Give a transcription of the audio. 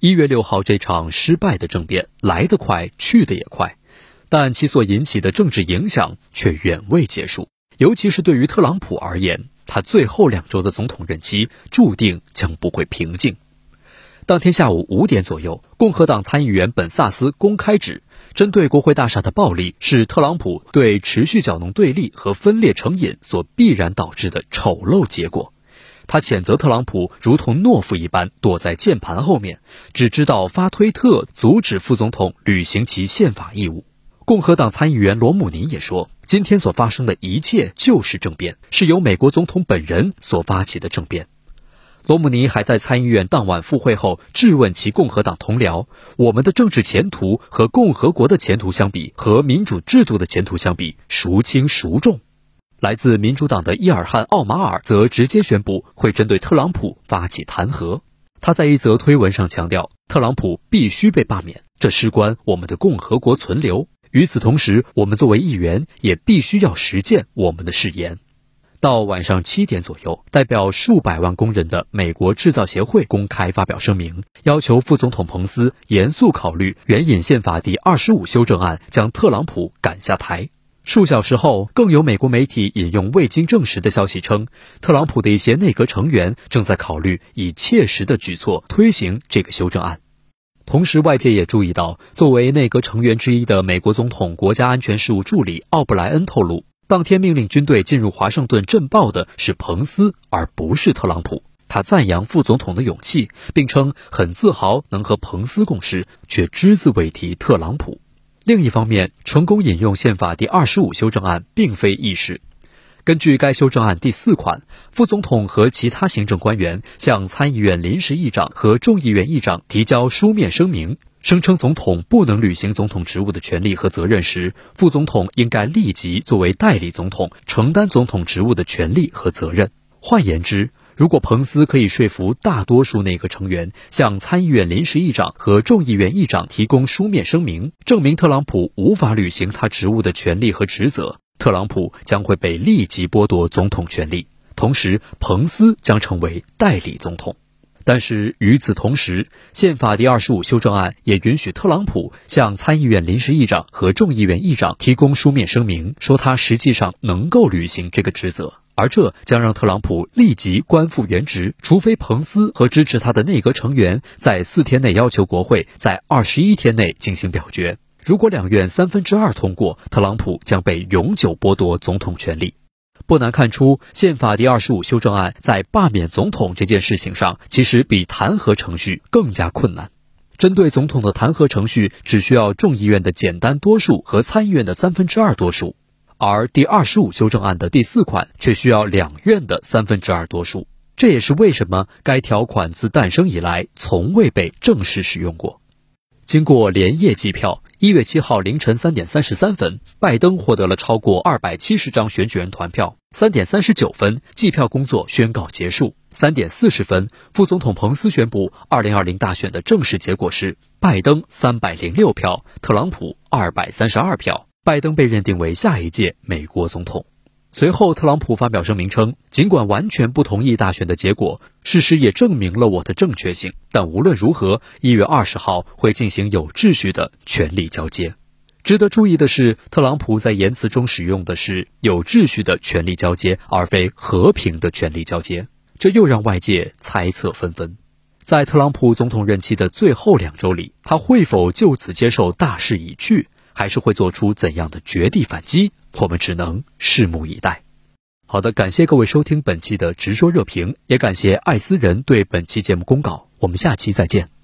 一月六号这场失败的政变来得快，去得也快，但其所引起的政治影响却远未结束。尤其是对于特朗普而言，他最后两周的总统任期注定将不会平静。当天下午五点左右，共和党参议员本萨斯公开指，针对国会大厦的暴力是特朗普对持续搅弄对立和分裂成瘾所必然导致的丑陋结果。他谴责特朗普如同懦夫一般躲在键盘后面，只知道发推特阻止副总统履行其宪法义务。共和党参议员罗姆尼也说，今天所发生的一切就是政变，是由美国总统本人所发起的政变。罗姆尼还在参议院当晚赴会后质问其共和党同僚：“我们的政治前途和共和国的前途相比，和民主制度的前途相比，孰轻孰重？”来自民主党的伊尔汗·奥马尔则直接宣布会针对特朗普发起弹劾。他在一则推文上强调，特朗普必须被罢免，这事关我们的共和国存留。与此同时，我们作为议员也必须要实践我们的誓言。到晚上七点左右，代表数百万工人的美国制造协会公开发表声明，要求副总统彭斯严肃考虑援引宪法第二十五修正案，将特朗普赶下台。数小时后，更有美国媒体引用未经证实的消息称，特朗普的一些内阁成员正在考虑以切实的举措推行这个修正案。同时，外界也注意到，作为内阁成员之一的美国总统国家安全事务助理奥布莱恩透露，当天命令军队进入华盛顿镇暴的是彭斯，而不是特朗普。他赞扬副总统的勇气，并称很自豪能和彭斯共事，却只字未提特朗普。另一方面，成功引用宪法第二十五修正案并非易事。根据该修正案第四款，副总统和其他行政官员向参议院临时议长和众议院议长提交书面声明，声称总统不能履行总统职务的权利和责任时，副总统应该立即作为代理总统承担总统职务的权利和责任。换言之，如果彭斯可以说服大多数内阁成员向参议院临时议长和众议院议长提供书面声明，证明特朗普无法履行他职务的权利和职责，特朗普将会被立即剥夺总统权力，同时彭斯将成为代理总统。但是与此同时，宪法第二十五修正案也允许特朗普向参议院临时议长和众议院议长提供书面声明，说他实际上能够履行这个职责。而这将让特朗普立即官复原职，除非彭斯和支持他的内阁成员在四天内要求国会在二十一天内进行表决。如果两院三分之二通过，特朗普将被永久剥夺总统权力。不难看出，宪法第二十五修正案在罢免总统这件事情上，其实比弹劾程序更加困难。针对总统的弹劾程序，只需要众议院的简单多数和参议院的三分之二多数。而第二十五修正案的第四款却需要两院的三分之二多数，这也是为什么该条款自诞生以来从未被正式使用过。经过连夜计票，一月七号凌晨三点三十三分，拜登获得了超过二百七十张选举人团票。三点三十九分，计票工作宣告结束。三点四十分，副总统彭斯宣布，二零二零大选的正式结果是拜登三百零六票，特朗普二百三十二票。拜登被认定为下一届美国总统。随后，特朗普发表声明称，尽管完全不同意大选的结果，事实也证明了我的正确性。但无论如何，一月二十号会进行有秩序的权力交接。值得注意的是，特朗普在言辞中使用的是有秩序的权力交接，而非和平的权力交接，这又让外界猜测纷纷。在特朗普总统任期的最后两周里，他会否就此接受大势已去？还是会做出怎样的绝地反击？我们只能拭目以待。好的，感谢各位收听本期的直说热评，也感谢艾斯人对本期节目公告。我们下期再见。